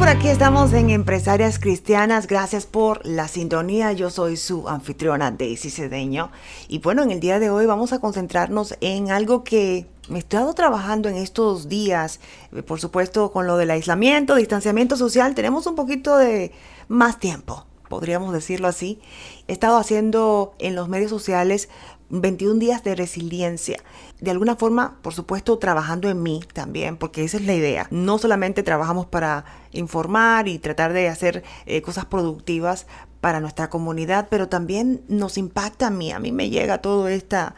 por aquí estamos en Empresarias Cristianas. Gracias por la sintonía. Yo soy su anfitriona Daisy Cedeño. Y bueno, en el día de hoy vamos a concentrarnos en algo que me he estado trabajando en estos días. Eh, por supuesto, con lo del aislamiento, distanciamiento social, tenemos un poquito de más tiempo, podríamos decirlo así. He estado haciendo en los medios sociales 21 días de resiliencia. De alguna forma, por supuesto, trabajando en mí también, porque esa es la idea. No solamente trabajamos para informar y tratar de hacer eh, cosas productivas para nuestra comunidad, pero también nos impacta a mí. A mí me llega todo esta,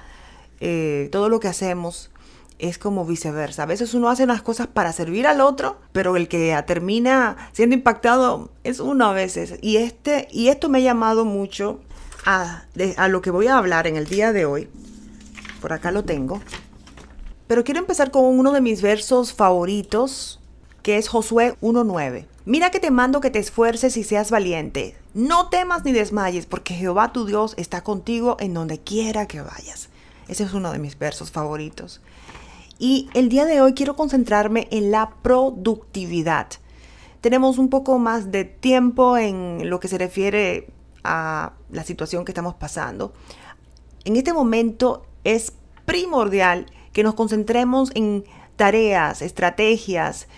eh, todo lo que hacemos es como viceversa. A veces uno hace unas cosas para servir al otro, pero el que termina siendo impactado es uno a veces. Y, este, y esto me ha llamado mucho a, a lo que voy a hablar en el día de hoy. Por acá lo tengo. Pero quiero empezar con uno de mis versos favoritos, que es Josué 1.9. Mira que te mando que te esfuerces y seas valiente. No temas ni desmayes, porque Jehová tu Dios está contigo en donde quiera que vayas. Ese es uno de mis versos favoritos. Y el día de hoy quiero concentrarme en la productividad. Tenemos un poco más de tiempo en lo que se refiere a la situación que estamos pasando. En este momento es primordial que nos concentremos en tareas, estrategias,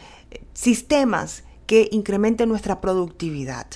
sistemas que incrementen nuestra productividad.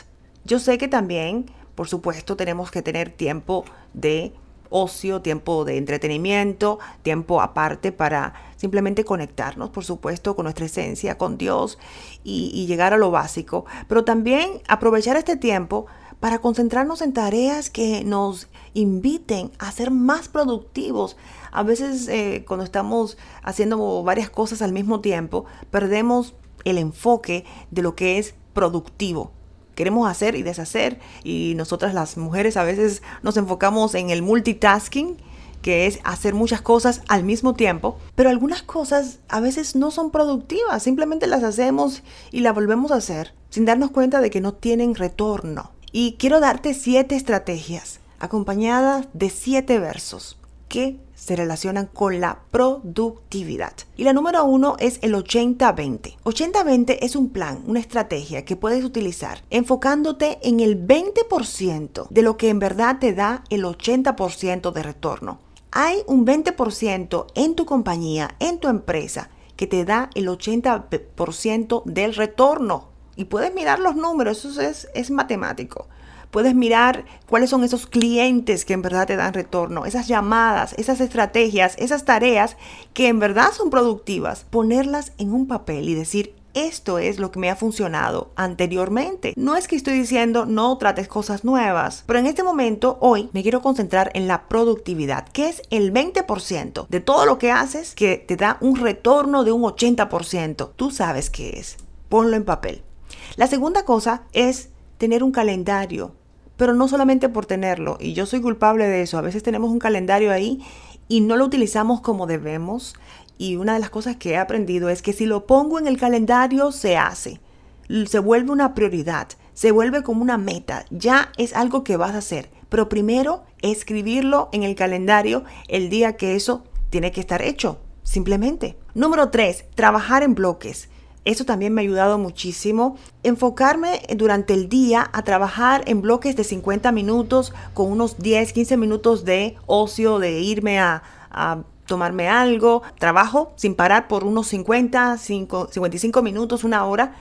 Yo sé que también, por supuesto, tenemos que tener tiempo de ocio, tiempo de entretenimiento, tiempo aparte para simplemente conectarnos, por supuesto, con nuestra esencia, con Dios y, y llegar a lo básico, pero también aprovechar este tiempo para concentrarnos en tareas que nos inviten a ser más productivos. A veces eh, cuando estamos haciendo varias cosas al mismo tiempo, perdemos el enfoque de lo que es productivo. Queremos hacer y deshacer y nosotras las mujeres a veces nos enfocamos en el multitasking, que es hacer muchas cosas al mismo tiempo, pero algunas cosas a veces no son productivas, simplemente las hacemos y las volvemos a hacer sin darnos cuenta de que no tienen retorno. Y quiero darte siete estrategias acompañadas de siete versos que se relacionan con la productividad. Y la número uno es el 80-20. 80-20 es un plan, una estrategia que puedes utilizar enfocándote en el 20% de lo que en verdad te da el 80% de retorno. Hay un 20% en tu compañía, en tu empresa, que te da el 80% del retorno. Y puedes mirar los números, eso es, es matemático. Puedes mirar cuáles son esos clientes que en verdad te dan retorno, esas llamadas, esas estrategias, esas tareas que en verdad son productivas. Ponerlas en un papel y decir, esto es lo que me ha funcionado anteriormente. No es que estoy diciendo no trates cosas nuevas, pero en este momento, hoy, me quiero concentrar en la productividad, que es el 20% de todo lo que haces que te da un retorno de un 80%. Tú sabes qué es. Ponlo en papel. La segunda cosa es tener un calendario, pero no solamente por tenerlo, y yo soy culpable de eso, a veces tenemos un calendario ahí y no lo utilizamos como debemos, y una de las cosas que he aprendido es que si lo pongo en el calendario, se hace, se vuelve una prioridad, se vuelve como una meta, ya es algo que vas a hacer, pero primero escribirlo en el calendario el día que eso tiene que estar hecho, simplemente. Número 3, trabajar en bloques. Eso también me ha ayudado muchísimo. Enfocarme durante el día a trabajar en bloques de 50 minutos con unos 10, 15 minutos de ocio, de irme a, tomarme algo. Trabajo sin parar por unos 50, 55 minutos, una hora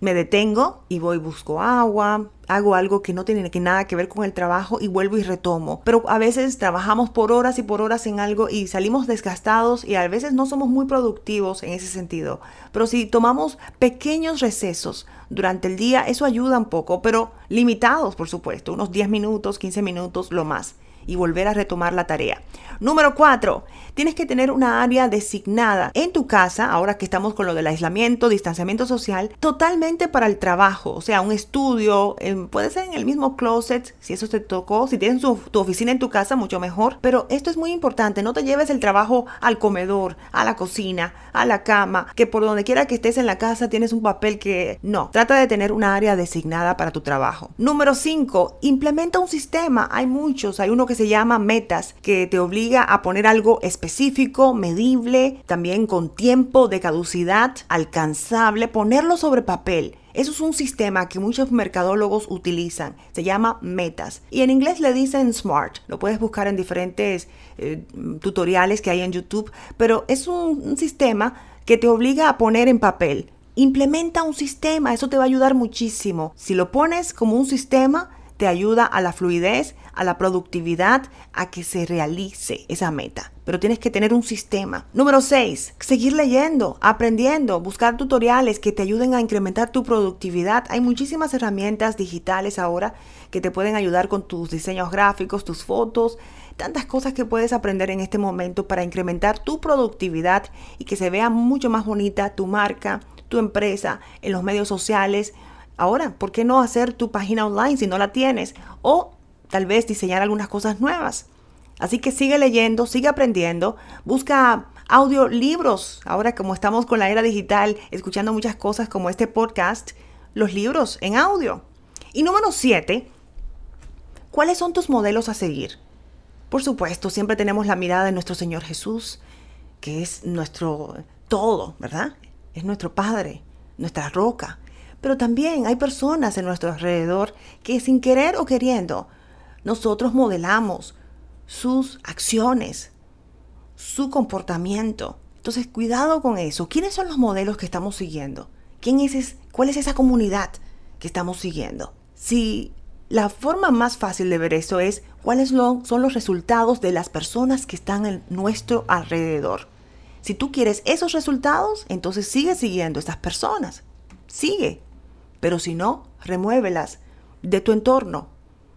me detengo y voy, busco agua, hago algo que no tiene que nada que ver con el trabajo y vuelvo y retomo. Pero a veces trabajamos por horas y por horas en algo y salimos desgastados y a veces no somos muy productivos en ese sentido. Pero si tomamos pequeños recesos durante el día, eso ayuda un poco, pero limitados, por supuesto, unos 10 minutos, 15 minutos, lo más y volver a retomar la tarea. Número 4. Tienes que tener una área designada en tu casa, ahora que estamos con lo del aislamiento, distanciamiento social, totalmente para el trabajo. O sea, un estudio, puede ser en el mismo closet, si eso te tocó. Si tienes tu, oficina en tu casa, mucho mejor. Pero esto es muy importante. No te lleves el trabajo al comedor, a la cocina, a la cama, que por donde quiera que estés en la casa tienes un papel que no. Trata de tener una área designada para tu trabajo. Número 5. Implementa un sistema. Hay muchos. Hay uno que se llama metas, que te obliga a poner algo específico, medible, también con tiempo de caducidad, alcanzable, ponerlo sobre papel Eso es un sistema que muchos mercadólogos utilizan. Se llama metas. Y en inglés le dicen SMART. Lo puedes buscar en diferentes eh, tutoriales que hay en YouTube. Pero es un, un sistema que te obliga a poner en papel. Implementa un sistema. Eso te va a ayudar muchísimo. Si lo pones como un sistema, te ayuda a la fluidez, a la productividad, a que se realice esa meta. Pero tienes que tener un sistema. Número 6. Seguir leyendo, aprendiendo, buscar tutoriales que te ayuden a incrementar tu productividad. Hay muchísimas herramientas digitales ahora que te pueden ayudar con tus diseños gráficos, tus fotos, tantas cosas que puedes aprender en este momento para incrementar tu productividad y que se vea mucho más bonita tu marca, tu empresa en los medios sociales, Ahora, ¿por qué no hacer tu página online si no la tienes? O tal vez diseñar algunas cosas nuevas. Así que sigue leyendo, sigue aprendiendo, busca audiolibros. Ahora como estamos con la era digital, escuchando muchas cosas como este podcast, los libros en audio. Y número siete, ¿cuáles son tus modelos a seguir? Por supuesto, siempre tenemos la mirada de nuestro Señor Jesús, que es nuestro todo, ¿verdad? Es nuestro Padre, nuestra roca. Pero también hay personas en nuestro alrededor que sin querer o queriendo, nosotros modelamos sus acciones, su comportamiento. Entonces, cuidado con eso. ¿Quiénes son los modelos que estamos siguiendo? ¿Quién es, ¿Cuál es esa comunidad que estamos siguiendo? Si la forma más fácil de ver eso es cuáles son los resultados de las personas que están en nuestro alrededor. Si tú quieres esos resultados, entonces sigue siguiendo a personas. Sigue, pero si no, remuévelas de tu entorno.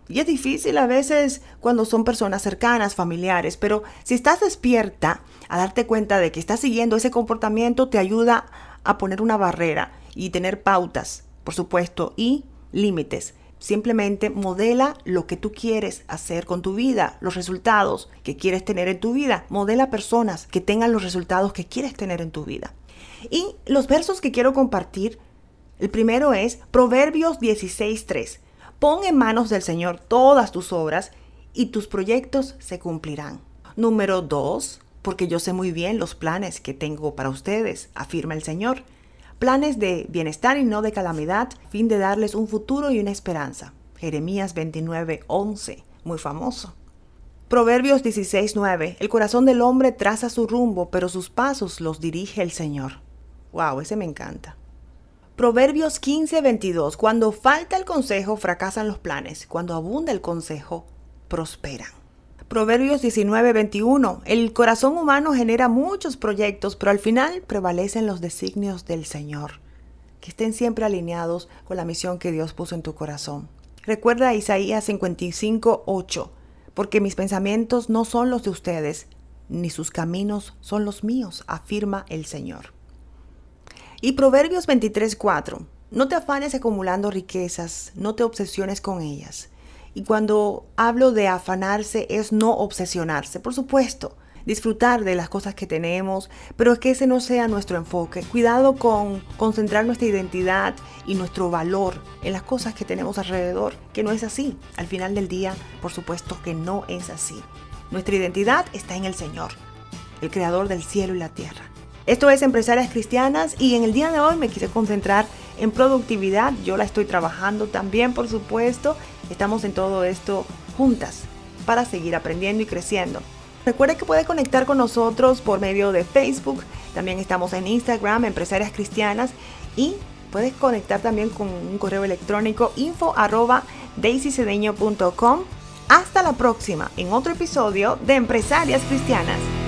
Y es difícil a veces cuando son personas cercanas, familiares, pero si estás despierta a darte cuenta de que estás siguiendo ese comportamiento, te ayuda a poner una barrera y tener pautas, por supuesto, y límites. Simplemente modela lo que tú quieres hacer con tu vida, los resultados que quieres tener en tu vida. Modela personas que tengan los resultados que quieres tener en tu vida. Y los versos que quiero compartir el primero es Proverbios 16.3. Pon en manos del Señor todas tus obras y tus proyectos se cumplirán. Número 2. Porque yo sé muy bien los planes que tengo para ustedes, afirma el Señor. Planes de bienestar y no de calamidad, fin de darles un futuro y una esperanza. Jeremías 29.11, muy famoso. Proverbios 16.9. El corazón del hombre traza su rumbo, pero sus pasos los dirige el Señor. Wow, ese me encanta. Proverbios 15, 22. Cuando falta el consejo, fracasan los planes. Cuando abunda el consejo, prosperan. Proverbios 19, 21. El corazón humano genera muchos proyectos, pero al final prevalecen los designios del Señor. Que estén siempre alineados con la misión que Dios puso en tu corazón. Recuerda Isaías 55, 8. Porque mis pensamientos no son los de ustedes, ni sus caminos son los míos, afirma el Señor. Y Proverbios 23:4. No te afanes acumulando riquezas, no te obsesiones con ellas. Y cuando hablo de afanarse es no obsesionarse, por supuesto, disfrutar de las cosas que tenemos, pero es que ese no sea nuestro enfoque. Cuidado con concentrar nuestra identidad y nuestro valor en las cosas que tenemos alrededor, que no es así. Al final del día, por supuesto que no es así. Nuestra identidad está en el Señor, el creador del cielo y la tierra. Esto es Empresarias Cristianas y en el día de hoy me quise concentrar en productividad. Yo la estoy trabajando también, por supuesto. Estamos en todo esto juntas para seguir aprendiendo y creciendo. Recuerde que puede conectar con nosotros por medio de Facebook. También estamos en Instagram, Empresarias Cristianas. Y puedes conectar también con un correo electrónico info arroba Hasta la próxima en otro episodio de Empresarias Cristianas.